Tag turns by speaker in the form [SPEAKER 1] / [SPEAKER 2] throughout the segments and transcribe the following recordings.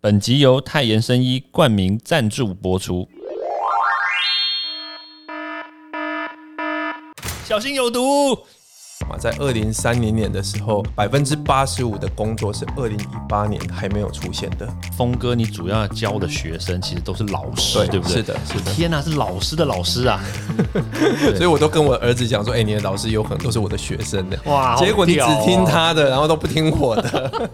[SPEAKER 1] 本集由泰妍生医冠名赞助播出。小心有毒！
[SPEAKER 2] 嘛，在二零三零年的时候，百分之八十五的工作是二零一八年还没有出现的。
[SPEAKER 1] 峰哥，你主要教的学生其实都是老师，对不对？
[SPEAKER 2] 是的，是的。
[SPEAKER 1] 天哪，是老师的老师啊！
[SPEAKER 2] 所以我都跟我儿子讲说：“哎，你的老师有可能都是我的学生的。”
[SPEAKER 1] 哇，
[SPEAKER 2] 结果你只听他的，然后都不听我的。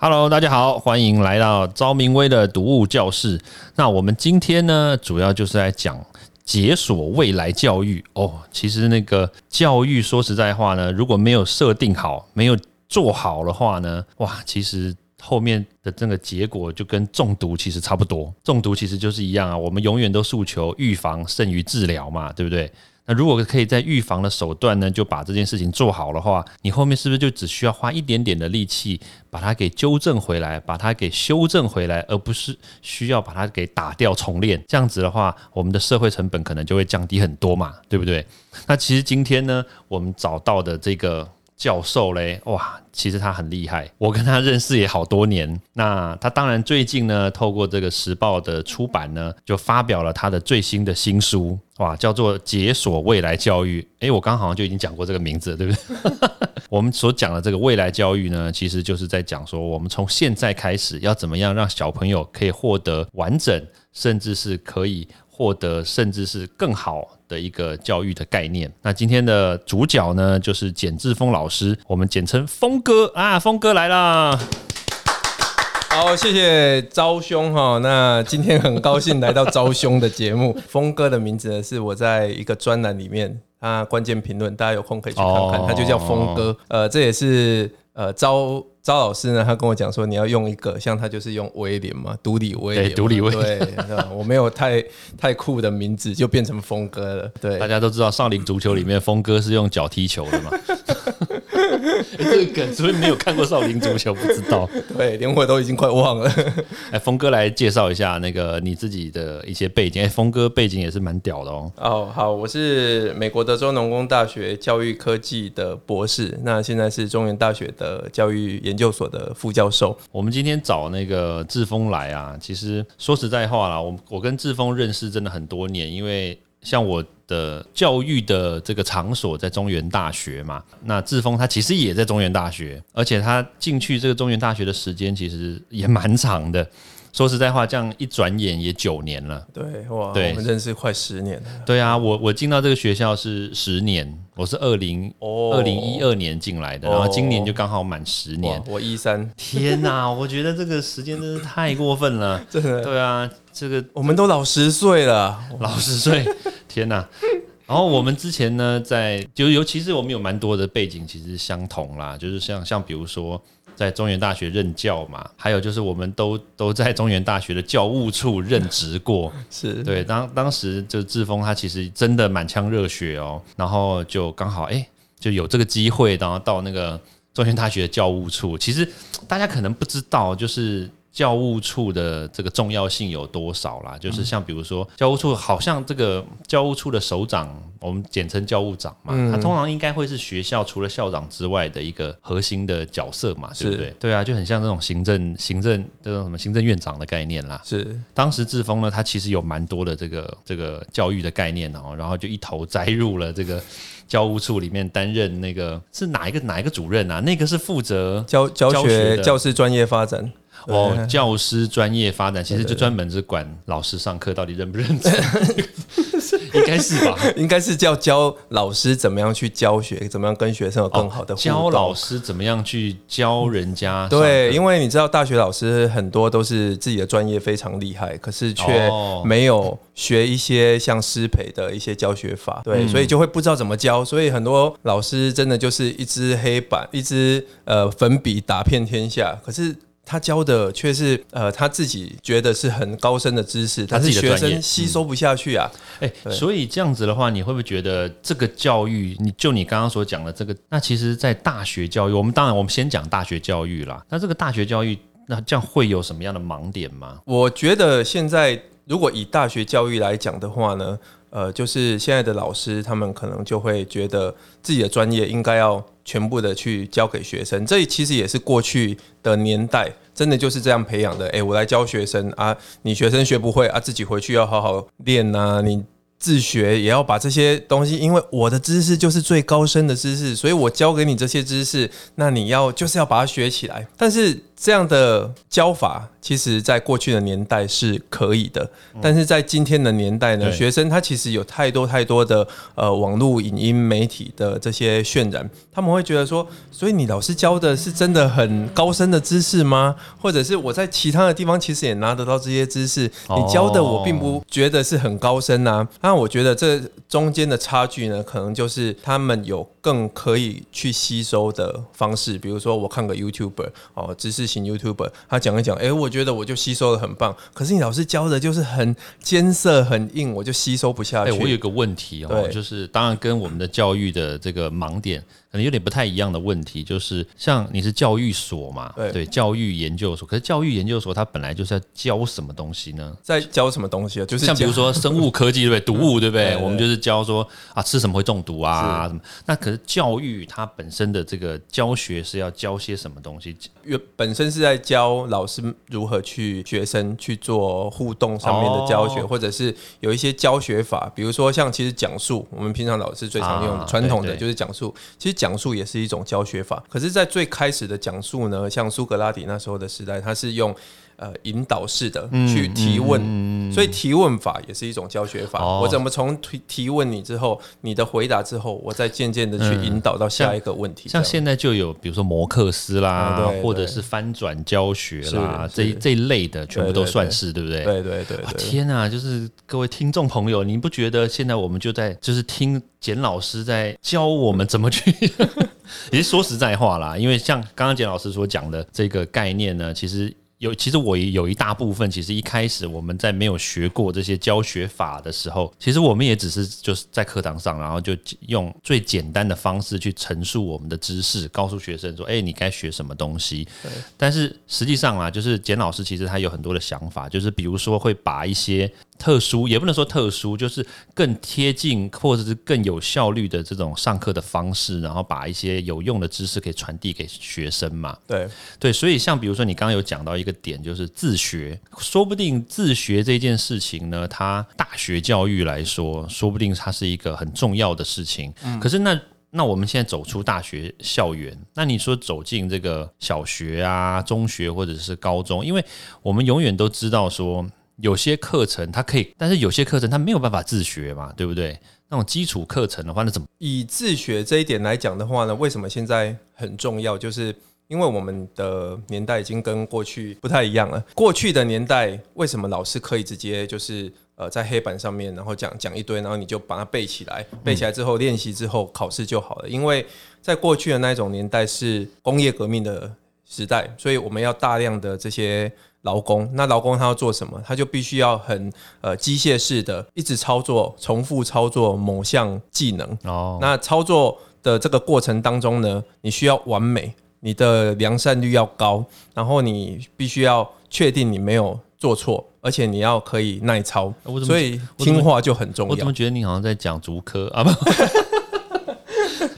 [SPEAKER 1] Hello，大家好，欢迎来到昭明威的读物教室。那我们今天呢，主要就是来讲。解锁未来教育哦，其实那个教育说实在话呢，如果没有设定好，没有做好的话呢，哇，其实后面的这个结果就跟中毒其实差不多。中毒其实就是一样啊，我们永远都诉求预防胜于治疗嘛，对不对？那如果可以在预防的手段呢，就把这件事情做好的话，你后面是不是就只需要花一点点的力气把它给纠正回来，把它给修正回来，而不是需要把它给打掉重练？这样子的话，我们的社会成本可能就会降低很多嘛，对不对？那其实今天呢，我们找到的这个。教授嘞，哇，其实他很厉害，我跟他认识也好多年。那他当然最近呢，透过这个时报的出版呢，就发表了他的最新的新书，哇，叫做《解锁未来教育》。诶，我刚好像就已经讲过这个名字，对不对？我们所讲的这个未来教育呢，其实就是在讲说，我们从现在开始要怎么样让小朋友可以获得完整，甚至是可以获得，甚至是更好。的一个教育的概念。那今天的主角呢，就是简志峰老师，我们简称峰哥啊，峰哥来啦。
[SPEAKER 2] 好，谢谢招兄哈。那今天很高兴来到招兄的节目。峰哥的名字呢，是我在一个专栏里面啊，关键评论，大家有空可以去看看，他就叫峰哥。呃，这也是呃昭。赵老师呢，他跟我讲说，你要用一个像他就是用威廉嘛，独立威廉，
[SPEAKER 1] 独立威
[SPEAKER 2] 廉。对，我没有太 太酷的名字，就变成峰哥了。对，
[SPEAKER 1] 大家都知道少林足球里面峰哥是用脚踢球的嘛。这个梗，所以没有看过少林足球，不知道。
[SPEAKER 2] 对，连我都已经快忘了。
[SPEAKER 1] 哎，峰哥来介绍一下那个你自己的一些背景。哎，峰哥背景也是蛮屌的哦。
[SPEAKER 2] 哦，好，我是美国德州农工大学教育科技的博士，那现在是中原大学的教育研究所的副教授。
[SPEAKER 1] 我们今天找那个志峰来啊，其实说实在话啦，我我跟志峰认识真的很多年，因为。像我的教育的这个场所在中原大学嘛，那志峰他其实也在中原大学，而且他进去这个中原大学的时间其实也蛮长的。说实在话，这样一转眼也九年了。
[SPEAKER 2] 对，哇，我们认识快十年了。
[SPEAKER 1] 对啊，我我进到这个学校是十年，我是二零二零一二年进来的，然后今年就刚好满十年。
[SPEAKER 2] 我一三，
[SPEAKER 1] 天哪，我觉得这个时间真是太过分了。
[SPEAKER 2] 真的，
[SPEAKER 1] 对啊，这个
[SPEAKER 2] 我们都老十岁了，
[SPEAKER 1] 老十岁，天哪。然后我们之前呢，在就尤其是我们有蛮多的背景其实相同啦，就是像像比如说。在中原大学任教嘛，还有就是我们都都在中原大学的教务处任职过，
[SPEAKER 2] 是
[SPEAKER 1] 对。当当时就志峰他其实真的满腔热血哦，然后就刚好哎就有这个机会，然后到那个中原大学的教务处。其实大家可能不知道，就是。教务处的这个重要性有多少啦？就是像比如说，教务处好像这个教务处的首长，我们简称教务长嘛，他通常应该会是学校除了校长之外的一个核心的角色嘛，对不对？对啊，就很像这种行政、行政这种什么行政院长的概念啦。
[SPEAKER 2] 是，
[SPEAKER 1] 当时志峰呢，他其实有蛮多的这个这个教育的概念哦，然后就一头栽入了这个教务处里面担任那个是哪一个哪一个主任啊？那个是负责
[SPEAKER 2] 教教学教师专业发展。
[SPEAKER 1] 哦，教师专业发展其实就专门是管老师上课到底认不认真，应该是吧？
[SPEAKER 2] 应该是叫教老师怎么样去教学，怎么样跟学生有更好的
[SPEAKER 1] 教老师怎么样去教人家。
[SPEAKER 2] 对，因为你知道大学老师很多都是自己的专业非常厉害，可是却没有学一些像师培的一些教学法，对，所以就会不知道怎么教。所以很多老师真的就是一支黑板，一支呃粉笔打遍天下，可是。他教的却是呃他自己觉得是很高深的知识，但是学生吸收不下去啊。
[SPEAKER 1] 哎，所以这样子的话，你会不会觉得这个教育，你就你刚刚所讲的这个，那其实，在大学教育，我们当然我们先讲大学教育啦。那这个大学教育，那这样会有什么样的盲点吗？
[SPEAKER 2] 我觉得现在。如果以大学教育来讲的话呢，呃，就是现在的老师他们可能就会觉得自己的专业应该要全部的去教给学生，这其实也是过去的年代真的就是这样培养的。诶，我来教学生啊，你学生学不会啊，自己回去要好好练呐，你。自学也要把这些东西，因为我的知识就是最高深的知识，所以我教给你这些知识，那你要就是要把它学起来。但是这样的教法。其实，在过去的年代是可以的，但是在今天的年代呢，学生他其实有太多太多的呃网络影音媒体的这些渲染，他们会觉得说，所以你老师教的是真的很高深的知识吗？或者是我在其他的地方其实也拿得到这些知识，你教的我并不觉得是很高深啊。那我觉得这中间的差距呢，可能就是他们有更可以去吸收的方式，比如说我看个 YouTuber 哦，知识型 YouTuber，他讲一讲，哎，我觉觉得我就吸收的很棒，可是你老师教的就是很艰涩、很硬，我就吸收不下去。
[SPEAKER 1] 我有个问题哦，就是当然跟我们的教育的这个盲点。可能有点不太一样的问题，就是像你是教育所嘛，对，教育研究所。可是教育研究所它本来就是要教什么东西呢？
[SPEAKER 2] 在教什么东西啊？就是
[SPEAKER 1] 像比如说生物科技对不对？毒 物对不对？我们就是教说啊，吃什么会中毒啊什么。那可是教育它本身的这个教学是要教些什么东西？
[SPEAKER 2] 原本身是在教老师如何去学生去做互动上面的教学，或者是有一些教学法，比如说像其实讲述，我们平常老师最常用的传统的就是讲述，其实。讲述也是一种教学法，可是，在最开始的讲述呢，像苏格拉底那时候的时代，他是用。呃，引导式的去提问，所以提问法也是一种教学法。我怎么从提提问你之后，你的回答之后，我再渐渐的去引导到下一个问题。
[SPEAKER 1] 像现在就有，比如说摩克斯啦，或者是翻转教学啦，这这一类的全部都算是，对不对？
[SPEAKER 2] 对对对。
[SPEAKER 1] 天啊，就是各位听众朋友，你不觉得现在我们就在就是听简老师在教我们怎么去？也是说实在话啦，因为像刚刚简老师所讲的这个概念呢，其实。有，其实我有一大部分，其实一开始我们在没有学过这些教学法的时候，其实我们也只是就是在课堂上，然后就用最简单的方式去陈述我们的知识，告诉学生说：“哎，你该学什么东西。”但是实际上啊，就是简老师其实他有很多的想法，就是比如说会把一些。特殊也不能说特殊，就是更贴近或者是更有效率的这种上课的方式，然后把一些有用的知识可以传递给学生嘛。
[SPEAKER 2] 对
[SPEAKER 1] 对，所以像比如说你刚刚有讲到一个点，就是自学，说不定自学这件事情呢，它大学教育来说，说不定它是一个很重要的事情。可是那那我们现在走出大学校园，那你说走进这个小学啊、中学或者是高中，因为我们永远都知道说。有些课程它可以，但是有些课程它没有办法自学嘛，对不对？那种基础课程的话，那怎么
[SPEAKER 2] 以自学这一点来讲的话呢？为什么现在很重要？就是因为我们的年代已经跟过去不太一样了。过去的年代，为什么老师可以直接就是呃在黑板上面，然后讲讲一堆，然后你就把它背起来，背起来之后练习之后考试就好了？因为在过去的那一种年代是工业革命的时代，所以我们要大量的这些。劳工，那劳工他要做什么？他就必须要很呃机械式的一直操作、重复操作某项技能。哦，那操作的这个过程当中呢，你需要完美，你的良善率要高，然后你必须要确定你没有做错，而且你要可以耐操。所以听话就很重要。
[SPEAKER 1] 我怎么觉得你好像在讲足科啊？不。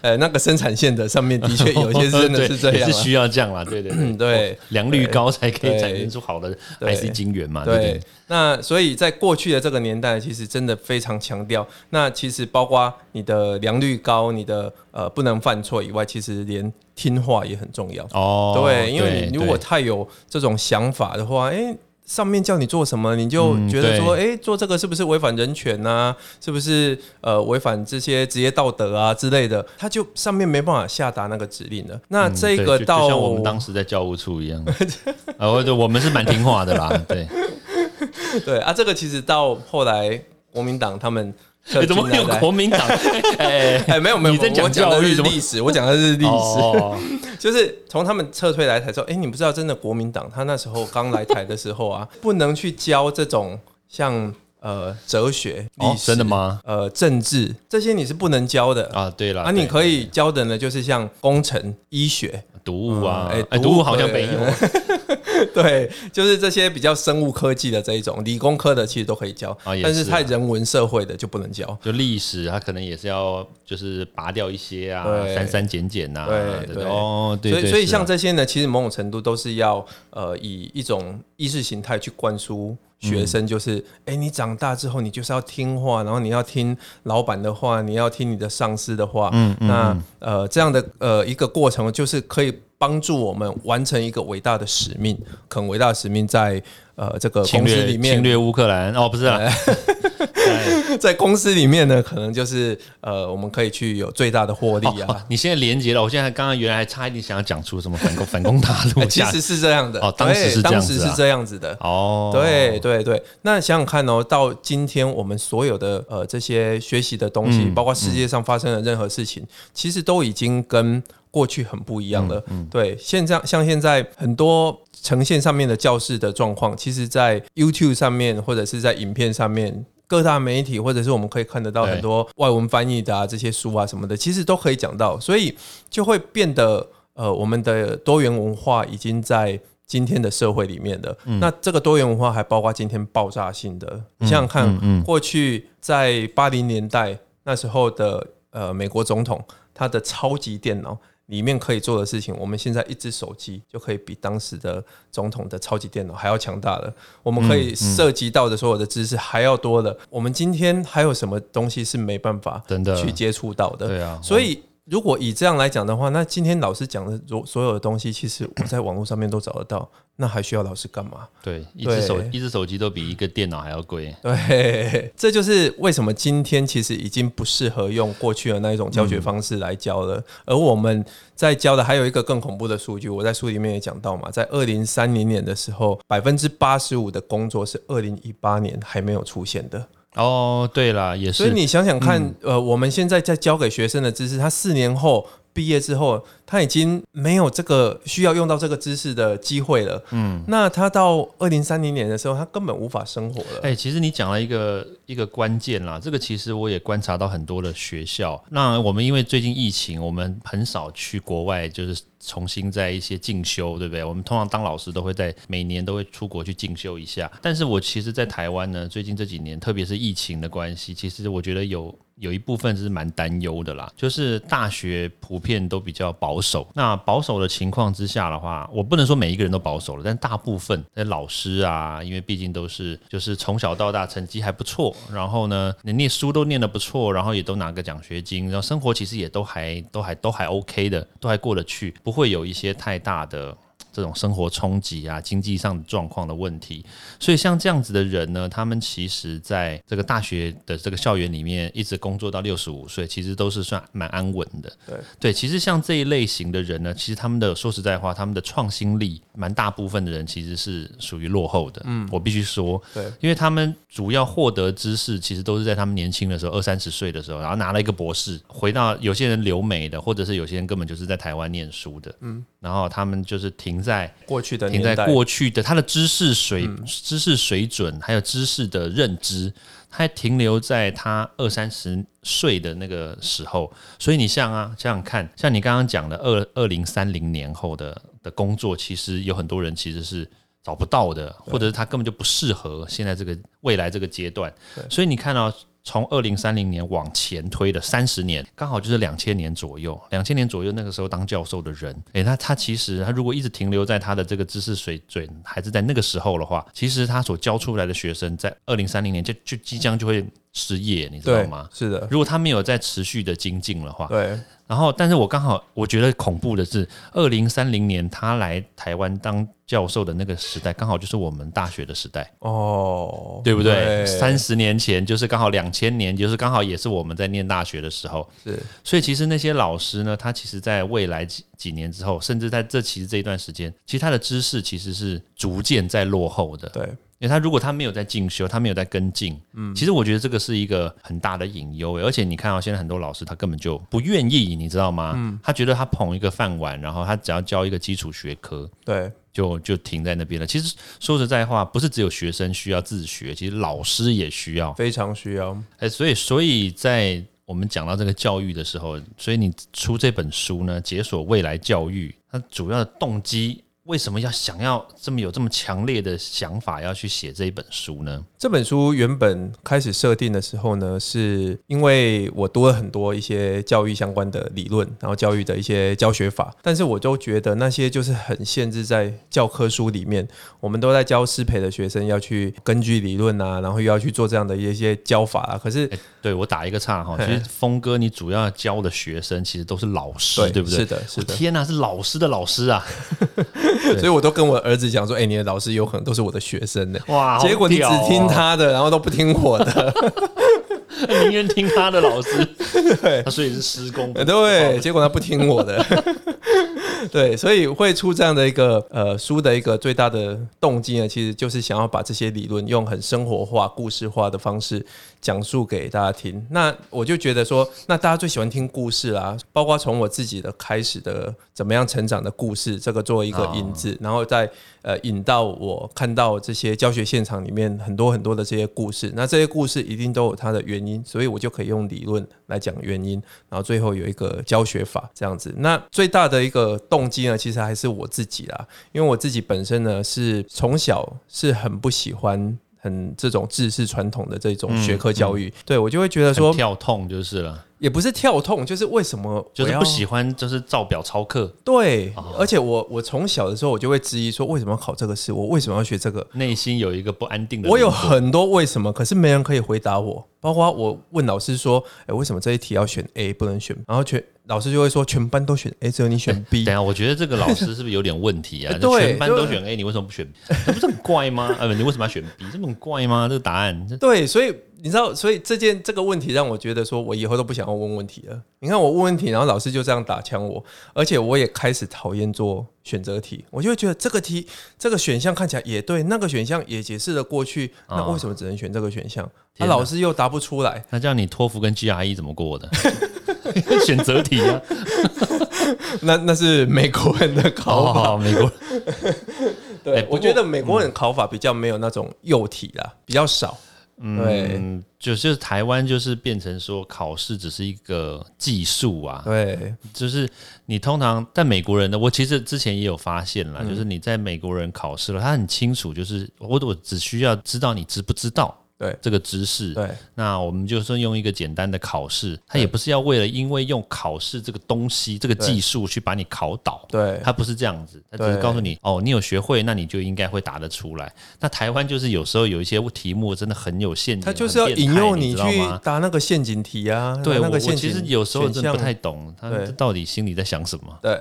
[SPEAKER 2] 呃，那个生产线的上面的确有些真的是这 样，
[SPEAKER 1] 是需要这样啦，对对对，良率高才可以产生出好的 IC 晶圆嘛，对。
[SPEAKER 2] 那所以在过去的这个年代，其实真的非常强调，那其实包括你的良率高，你的呃不能犯错以外，其实连听话也很重要哦。对，因为你如果太有这种想法的话，哎。上面叫你做什么，你就觉得说，哎，做这个是不是违反人权啊？是不是呃违反这些职业道德啊之类的？他就上面没办法下达那个指令的。那这个到
[SPEAKER 1] 像我们当时在教务处一样，啊，我我们是蛮听话的啦，对
[SPEAKER 2] 对啊，这个其实到后来国民党他们。
[SPEAKER 1] 你 怎么有国民党？
[SPEAKER 2] 哎哎，没有没有，我讲的是历史，我讲的是历史，就是从他们撤退来台之后，哎，你不知道，真的国民党他那时候刚来台的时候啊，不能去教这种像呃哲学、历史，
[SPEAKER 1] 真的吗？
[SPEAKER 2] 呃，政治这些你是不能教的
[SPEAKER 1] 啊。对了，
[SPEAKER 2] 啊，你可以教的呢，就是像工程、医学、
[SPEAKER 1] 毒物啊，哎，毒物好像没有。
[SPEAKER 2] 对，就是这些比较生物科技的这一种，理工科的其实都可以教，但是太人文社会的就不能教。
[SPEAKER 1] 就历史，它可能也是要就是拔掉一些啊，
[SPEAKER 2] 对
[SPEAKER 1] 删删减减呐，
[SPEAKER 2] 对对
[SPEAKER 1] 哦，对
[SPEAKER 2] 所以，所以像这些呢，其实某种程度都是要呃以一种意识形态去灌输学生，就是哎、诶你长大之后你就是要听话，然后你要听老板的话，你要听你的上司的话。嗯嗯那呃这样的呃一个过程，就是可以帮助我们完成一个伟大的使命。很伟大的使命在呃这个
[SPEAKER 1] 侵略
[SPEAKER 2] 公司里面
[SPEAKER 1] 侵略乌克兰。哦，不是啊，哎
[SPEAKER 2] 在公司里面呢，可能就是呃，我们可以去有最大的获利啊。
[SPEAKER 1] 哦，你现在连接了，我现在刚刚原来还差一点想要讲出什么反攻 反攻大陆，
[SPEAKER 2] 其实是这样的。
[SPEAKER 1] 哦当时是这样子啊。
[SPEAKER 2] 当时是这样子的。
[SPEAKER 1] 哦，
[SPEAKER 2] 对对对，那想想看哦，到今天我们所有的呃这些学习的东西，
[SPEAKER 1] 嗯
[SPEAKER 2] 包括世界上发生的任何事情，其实都已经跟过去很不一样了。
[SPEAKER 1] 嗯
[SPEAKER 2] 对，现在像现在很多呈现上面的教室的状况，其实在 YouTube 上面或者是在影片上面。各大媒体，或者是我们可以看得到很多外文翻译的啊，这些书啊什么的，其实都可以讲到，所以就会变得呃，我们的多元文化已经在今天的社会里面的。那这个多元文化还包括今天爆炸性的，你想想看，过去在八零年代那时候的呃美国总统，他的超级电脑。里面可以做的事情，我们现在一只手机就可以比当时的总统的超级电脑还要强大了。我们可以涉及到的所有的知识还要多了。我们今天还有什么东西是没办法
[SPEAKER 1] 真的
[SPEAKER 2] 去接触到的？
[SPEAKER 1] 对啊
[SPEAKER 2] 所以如果以这样来讲的话，那今天老师讲的所所有的东西，其实我在网络上面都找得到，那还需要老师干嘛？
[SPEAKER 1] 对，一只手一只手机都比一个电脑还要贵。
[SPEAKER 2] 对，这就是为什么今天其实已经不适合用过去的那一种教学方式来教了。而我们在教的还有一个更恐怖的数据，我在书里面也讲到嘛，在二零三零年的时候，百分之八十五的工作是二零一八年还没有出现的。
[SPEAKER 1] 哦，对啦，也是，
[SPEAKER 2] 所以你想想看，呃，我们现在在教给学生的知识，他四年后毕业之后，他已经没有这个需要用到这个知识的机会了。嗯，那他到二零三零年的时候，他根本无法生活了。
[SPEAKER 1] 哎、其实你讲了一个一个关键啦，这个其实我也观察到很多的学校。那我们因为最近疫情，我们很少去国外，就是重新在一些进修，对不对？我们通常当老师都会在每年都会出国去进修一下。但是我其实，在台湾呢，最近这几年，特别是疫情的关系，其实我觉得有。有一部分是蛮担忧的啦，就是大学普遍都比较保守。那保守的情况之下的话，我不能说每一个人都保守了，但大部分的老师啊，因为毕竟都是就是从小到大成绩还不错，然后呢，你念书都念得不错，然后也都拿个奖学金，然后生活其实也都还都还都还 OK 的，都还过得去，不会有一些太大的。这种生活冲击啊，经济上的状况的问题，所以像这样子的人呢，他们其实在这个大学的这个校园里面一直工作到六十五岁，其实都是算蛮安稳的。
[SPEAKER 2] 对。
[SPEAKER 1] 对，其实像这一类型的人呢，其实他们的说实在话，他们的创新力，蛮大部分的人其实是属于落后的。嗯，我必须说，
[SPEAKER 2] 对，
[SPEAKER 1] 因为他们主要获得知识，其实都是在他们年轻的时候，二三十岁的时候，然后拿了一个博士，回到有些人留美的，或者是有些人根本就是在台湾念书的，嗯，然后他们就是停在
[SPEAKER 2] 过去的
[SPEAKER 1] 停在，过去的他的知识水、知识水准，还有知识的认知，还停留在他二三十岁的那个时候。所以你像啊，想想看，像你刚刚讲的二二零三零年后的的工作，其实有很多人其实是。找不到的，或者是他根本就不适合现在这个未来这个阶段，所以你看到、从二零三零年往前推的三十年，刚好就是两千年左右。两千年左右那个时候当教授的人，诶，那他其实他如果一直停留在他的这个知识水准还是在那个时候的话，其实他所教出来的学生在二零三零年就就即将就会失业，你知道吗？
[SPEAKER 2] 是的，
[SPEAKER 1] 如果他没有在持续的精进的话，
[SPEAKER 2] 对
[SPEAKER 1] 然后，但是我刚好我觉得恐怖的是，二零三零年他来台湾当教授的那个时代，刚好就是我们大学的时代。
[SPEAKER 2] 哦，
[SPEAKER 1] 对不对？三十年前就是刚好两千年，就是刚好也是我们在念大学的时候。
[SPEAKER 2] 是
[SPEAKER 1] 所以其实那些老师呢，他其实在未来几几年之后，甚至在这其实这一段时间，其实他的知识其实是逐渐在落后的。
[SPEAKER 2] 对
[SPEAKER 1] 因为他如果他没有在进修，他没有在跟进，嗯，其实我觉得这个是一个很大的隐忧欸。而且你看到、现在很多老师他根本就不愿意，你知道吗？嗯，他觉得他捧一个饭碗，然后他只要教一个基础学科，
[SPEAKER 2] 对
[SPEAKER 1] 就就停在那边了。其实说实在话，不是只有学生需要自学，其实老师也需要。
[SPEAKER 2] 非常需要，
[SPEAKER 1] 哎，所以所以在我们讲到这个教育的时候，所以你出这本书呢，解锁未来教育，它主要的动机。为什么要想要这么有这么强烈的想法要去写这一本书呢？
[SPEAKER 2] 这本书原本开始设定的时候呢，是因为我读了很多一些教育相关的理论，然后教育的一些教学法，但是我都觉得那些就是很限制在教科书里面。我们都在教师培的学生要去根据理论啊，然后又要去做这样的一些教法啊。可是，
[SPEAKER 1] 对我打一个岔哈，其实峰哥你主要教的学生其实都是老师，对不对？
[SPEAKER 2] 是的，是的。
[SPEAKER 1] 天哪，是老师的老师啊！
[SPEAKER 2] 所以我都跟我儿子讲说：“哎，你的老师有可能都是我的学生呢。”哇，结果你只听他的，然后都不听我的，
[SPEAKER 1] 宁愿听他的老师。对，所以是施工。
[SPEAKER 2] 对，结果他不听我的。对，所以会出这样的一个呃书的一个最大的动机呢，其实就是想要把这些理论用很生活化、故事化的方式讲述给大家听。那我就觉得说，那大家最喜欢听故事啦，包括从我自己的开始的怎么样成长的故事，这个作为一个引子，然后再呃引到我看到这些教学现场里面很多很多的这些故事。那这些故事一定都有它的原因，所以我就可以用理论来讲原因，然后最后有一个教学法这样子。那最大的一个。动机呢，其实还是我自己啦，因为我自己本身呢是从小是很不喜欢很这种知识传统的这种学科教育，对我就会觉得说
[SPEAKER 1] 跳痛就是了。
[SPEAKER 2] 也不是跳痛，就是为什么
[SPEAKER 1] 就是不喜欢，就是照表抄课。
[SPEAKER 2] 对，而且我我从小的时候我就会质疑说，为什么要考这个试？我为什么要学这个？
[SPEAKER 1] 内心有一个不安定的。
[SPEAKER 2] 我有很多为什么，可是没人可以回答我。包括我问老师说，哎，为什么这一题要选 A 不能选？然后全老师就会说，全班都选 A，只有你选 B。
[SPEAKER 1] 等下，我觉得这个老师是不是有点问题啊？对，全班都选 A，你为什么不选？这不是很怪吗？呃，你为什么要选 B？这么怪吗？这个答案？
[SPEAKER 2] 对，所以。你知道，所以这件这个问题让我觉得说，我以后都不想要问问题了。你看我问问题，然后老师就这样打枪我，而且我也开始讨厌做选择题。我就会觉得这个题这个选项看起来也对，那个选项也解释了过去，那为什么只能选这个选项？那老师又答不出来。
[SPEAKER 1] 那这样你托福跟 GRE 怎么过的？选择题啊？
[SPEAKER 2] 那那是美国人的考法，
[SPEAKER 1] 美国。
[SPEAKER 2] 对，我觉得美国人考法比较没有那种幼体啦，比较少。
[SPEAKER 1] 嗯，就是台湾就是变成说考试只是一个技术啊，
[SPEAKER 2] 对，
[SPEAKER 1] 就是你通常但美国人呢，我其实之前也有发现了，就是你在美国人考试了，他很清楚，就是我我只需要知道你知不知道。
[SPEAKER 2] 对
[SPEAKER 1] 这个知识，
[SPEAKER 2] 对，
[SPEAKER 1] 那我们就是用一个简单的考试，它也不是要为了因为用考试这个东西、这个技术去把你考倒，
[SPEAKER 2] 对，
[SPEAKER 1] 它不是这样子，它只是告诉你，哦，你有学会，那你就应该会答得出来。那台湾就是有时候有一些题目真的很有陷阱，它
[SPEAKER 2] 就是要引诱你去答那个陷阱题啊。
[SPEAKER 1] 对，
[SPEAKER 2] 那个
[SPEAKER 1] 陷阱，其实有时候真的不太懂他到底心里在想什么。
[SPEAKER 2] 对，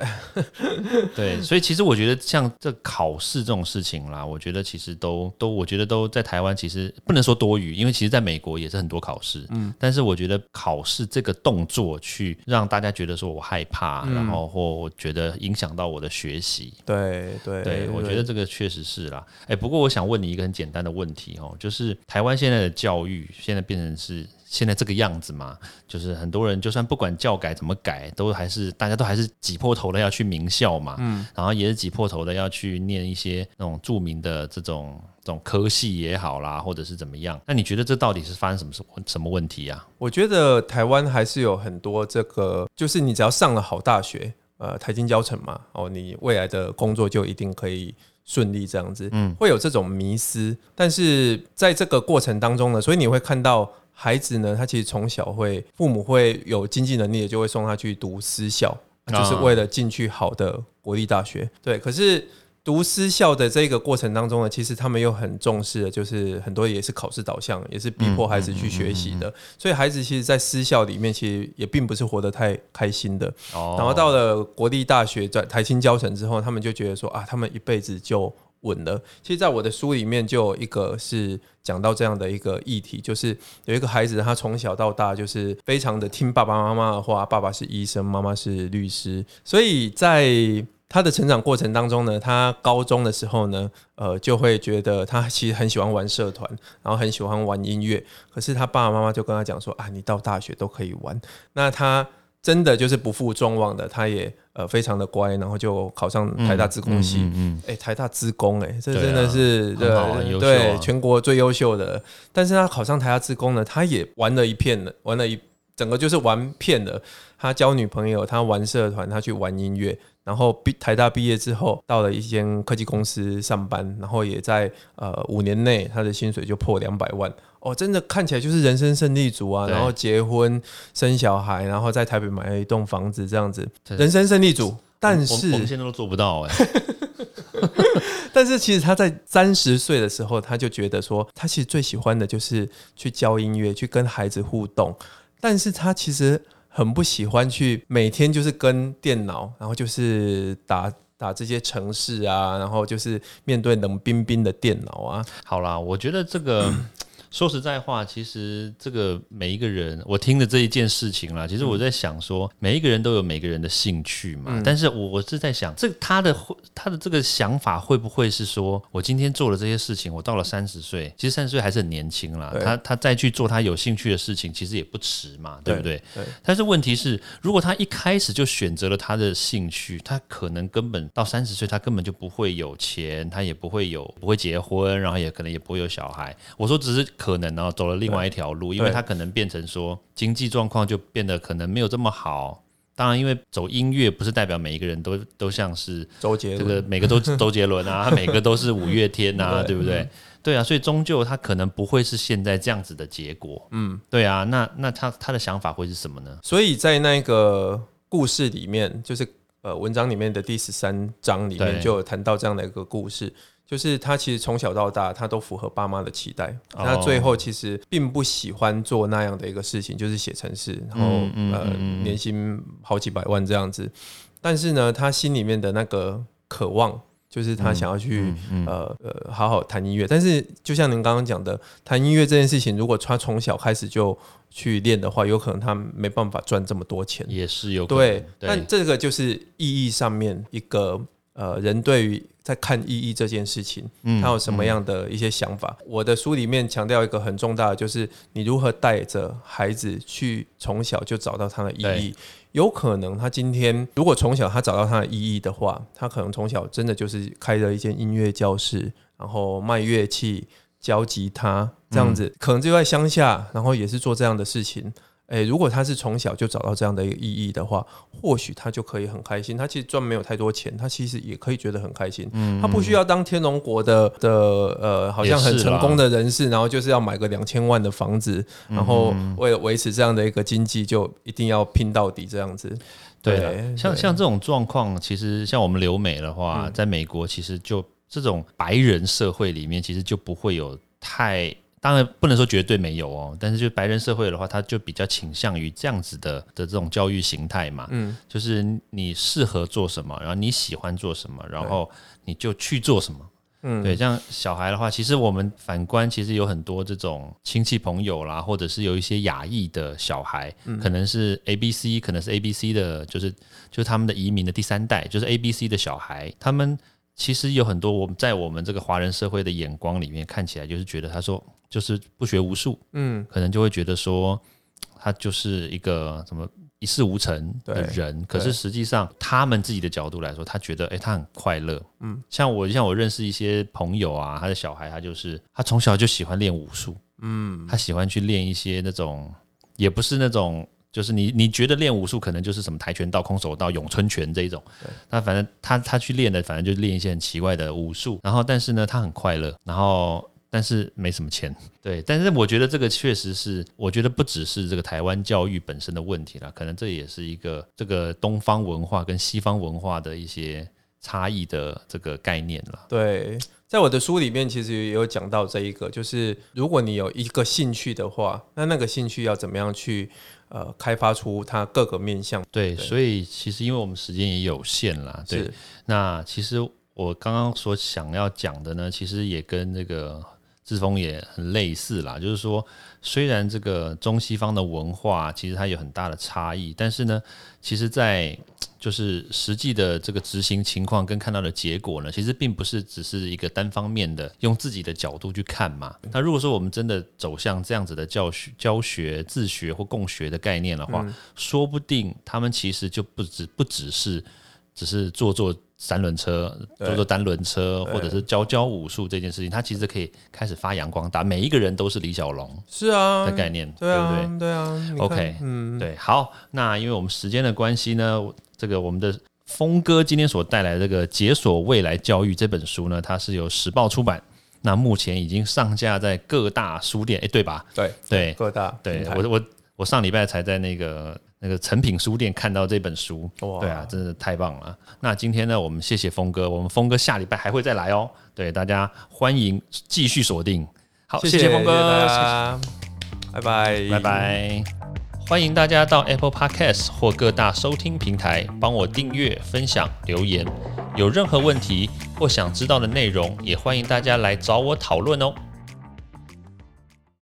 [SPEAKER 1] 对，所以其实我觉得像这考试这种事情啦，我觉得其实都都，我觉得都在台湾其实不能说多。多余，因为其实在美国也是很多考试，嗯，但是我觉得考试这个动作去让大家觉得说我害怕，然后或我觉得影响到我的学习，
[SPEAKER 2] 对对
[SPEAKER 1] 对，我觉得这个确实是啦。哎，不过我想问你一个很简单的问题哦，就是台湾现在的教育现在变成是。现在这个样子嘛，就是很多人就算不管教改怎么改，都还是大家都还是挤破头的要去名校嘛，嗯，然后也是挤破头的要去念一些那种著名的这种这种科系也好啦，或者是怎么样。那你觉得这到底是发生什么什什么问题啊？
[SPEAKER 2] 我觉得台湾还是有很多这个，就是你只要上了好大学，呃，台金教程嘛，哦，你未来的工作就一定可以顺利这样子，嗯，会有这种迷思。但是在这个过程当中呢，所以你会看到。孩子呢，他其实从小会，父母会有经济能力的，就会送他去读私校，就是为了进去好的国立大学。对，可是读私校的这个过程当中呢，其实他们又很重视的，就是很多也是考试导向，也是逼迫孩子去学习的。所以孩子其实，在私校里面，其实也并不是活得太开心的。哦。然后到了国立大学，在台青教成之后，他们就觉得说啊，他们一辈子就。稳了。其实，在我的书里面，就有一个是讲到这样的一个议题，就是有一个孩子，他从小到大就是非常的听爸爸妈妈的话，爸爸是医生，妈妈是律师，所以在他的成长过程当中呢，他高中的时候呢，呃，就会觉得他其实很喜欢玩社团，然后很喜欢玩音乐，可是他爸爸妈妈就跟他讲说啊，你到大学都可以玩，那他。真的就是不负众望的，他也呃非常的乖，然后就考上台大资工系。嗯，哎，台大资工，哎，这真的是
[SPEAKER 1] 对
[SPEAKER 2] 对全国最优秀的。但是他考上台大资工呢，他也玩了一片了，玩了一整个就是玩片了。他交女朋友，他玩社团，他去玩音乐，然后毕台大毕业之后，到了一间科技公司上班，然后也在呃五年内，他的薪水就破两百万。哦，真的看起来就是人生胜利组啊！然后结婚生小孩，然后在台北买了一栋房子，这样子，人生胜利组。但是
[SPEAKER 1] 我们现在都做不到哎。
[SPEAKER 2] 但是其实他在三十岁的时候，他就觉得说，他其实最喜欢的就是去教音乐，去跟孩子互动。但是他其实很不喜欢去每天就是跟电脑，然后就是打打这些城市啊，然后就是面对冷冰冰的电脑啊。
[SPEAKER 1] 好啦，我觉得这个。说实在话，其实这个每一个人，我听的这一件事情啦，其实我在想说，每一个人都有每个人的兴趣嘛。但是我我是在想，这他的他的这个想法会不会是说，我今天做了这些事情，我到了三十岁，其实三十岁还是很年轻啦。他他再去做他有兴趣的事情，其实也不迟嘛，对不对？对。但是问题是，如果他一开始就选择了他的兴趣，他可能根本到三十岁，他根本就不会有钱，他也不会有不会结婚，然后也可能也不会有小孩。我说只是。可能然后走了另外一条路，因为他可能变成说经济状况就变得可能没有这么好。当然，因为走音乐不是代表每一个人都都像是
[SPEAKER 2] 周杰
[SPEAKER 1] 这个每个都周杰伦啊，他 每个都是五月天啊，对不对？对啊，所以终究他可能不会是现在这样子的结果。嗯，对啊，那那他他的想法会是什么呢？
[SPEAKER 2] 所以在那个故事里面，就是呃文章里面的第十三章里面就有谈到这样的一个故事。就是他其实从小到大，他都符合爸妈的期待。他最后其实并不喜欢做那样的一个事情，就是写程式，然后呃年薪好几百万这样子。但是呢，他心里面的那个渴望，就是他想要去呃呃好好弹音乐。但是就像您刚刚讲的，弹音乐这件事情，如果他从小开始就去练的话，有可能他没办法赚这么多钱。
[SPEAKER 1] 也是有
[SPEAKER 2] 对，但这个就是意义上面一个。呃，人对于在看意义这件事情，他有什么样的一些想法？我的书里面强调一个很重大的，就是你如何带着孩子去从小就找到他的意义。有可能他今天如果从小他找到他的意义的话，他可能从小真的就是开了一间音乐教室，然后卖乐器、教吉他这样子，可能就在乡下，然后也是做这样的事情。诶，如果他是从小就找到这样的一个意义的话，或许他就可以很开心。他其实赚没有太多钱，他其实也可以觉得很开心。嗯，他不需要当天龙国的的呃，好像很成功的人士，然后就是要买个两千万的房子，然后为了维持这样的一个经济，就一定要拼到底这样子。
[SPEAKER 1] 对，像像这种状况，其实像我们留美的话，在美国其实就这种白人社会里面，其实就不会有太。当然不能说绝对没有哦，但是就白人社会的话，他就比较倾向于这样子的的这种教育形态嘛，嗯，就是你适合做什么，然后你喜欢做什么，然后你就去做什么，嗯，对，像小孩的话，其实我们反观，其实有很多这种亲戚朋友啦，或者是有一些亚裔的小孩，可能是 A B C，可能是 A B C 的，就是就是他们的移民的第三代，就是 A B C 的小孩，他们其实有很多我们在我们这个华人社会的眼光里面看起来，就是觉得他说。就是不学无术，嗯，可能就会觉得说他就是一个什么一事无成的人。可是实际上，他们自己的角度来说，他觉得哎，他很快乐。嗯，像我像我认识一些朋友啊，他的小孩他就是他从小就喜欢练武术，嗯，他喜欢去练一些那种也不是那种，就是你你觉得练武术可能就是什么跆拳道、空手道、咏春拳这一种，那反正他他去练的，反正就练一些很奇怪的武术。然后但是呢，他很快乐，然后。但是没什么钱，对。但是我觉得这个确实是，我觉得不只是这个台湾教育本身的问题了，可能这也是一个这个东方文化跟西方文化的一些差异的这个概念了。
[SPEAKER 2] 对，在我的书里面其实也有讲到这一个，就是如果你有一个兴趣的话，那那个兴趣要怎么样去呃开发出它各个面向？
[SPEAKER 1] 对，所以其实因为我们时间也有限啦，对。那其实我刚刚所想要讲的呢，其实也跟那个。志峰也很类似啦，就是说，虽然这个中西方的文化其实它有很大的差异，但是呢，其实，在就是实际的这个执行情况跟看到的结果呢，其实并不是只是一个单方面的用自己的角度去看嘛。那如果说我们真的走向这样子的教学、教学、自学或共学的概念的话，说不定他们其实就不只不只是。只是坐坐三轮车、坐坐单轮车，或者是教教武术这件事情，它其实可以开始发扬光大。每一个人都是李小龙，
[SPEAKER 2] 是啊
[SPEAKER 1] 的概念，
[SPEAKER 2] 对
[SPEAKER 1] 不对？
[SPEAKER 2] 对啊
[SPEAKER 1] ，OK，嗯，对，好，那因为我们时间的关系呢，这个我们的峰哥今天所带来这个《解锁未来教育》这本书呢，它是由时报出版。那目前已经上架在各大书店，哎，对吧？
[SPEAKER 2] 对
[SPEAKER 1] 对，
[SPEAKER 2] 各大。
[SPEAKER 1] 对我我我上礼拜才在那个那个成品书店看到这本书，对啊，真的太棒了。那今天呢，我们谢谢峰哥，我们峰哥下礼拜还会再来哦。对，大家欢迎继续锁定。好，谢谢峰哥，
[SPEAKER 2] 拜拜，
[SPEAKER 1] 拜拜。欢迎大家到 Apple Podcast 或各大收听平台帮我订阅、分享、留言。有任何问题或想知道的内容，也欢迎大家来找我讨论哦。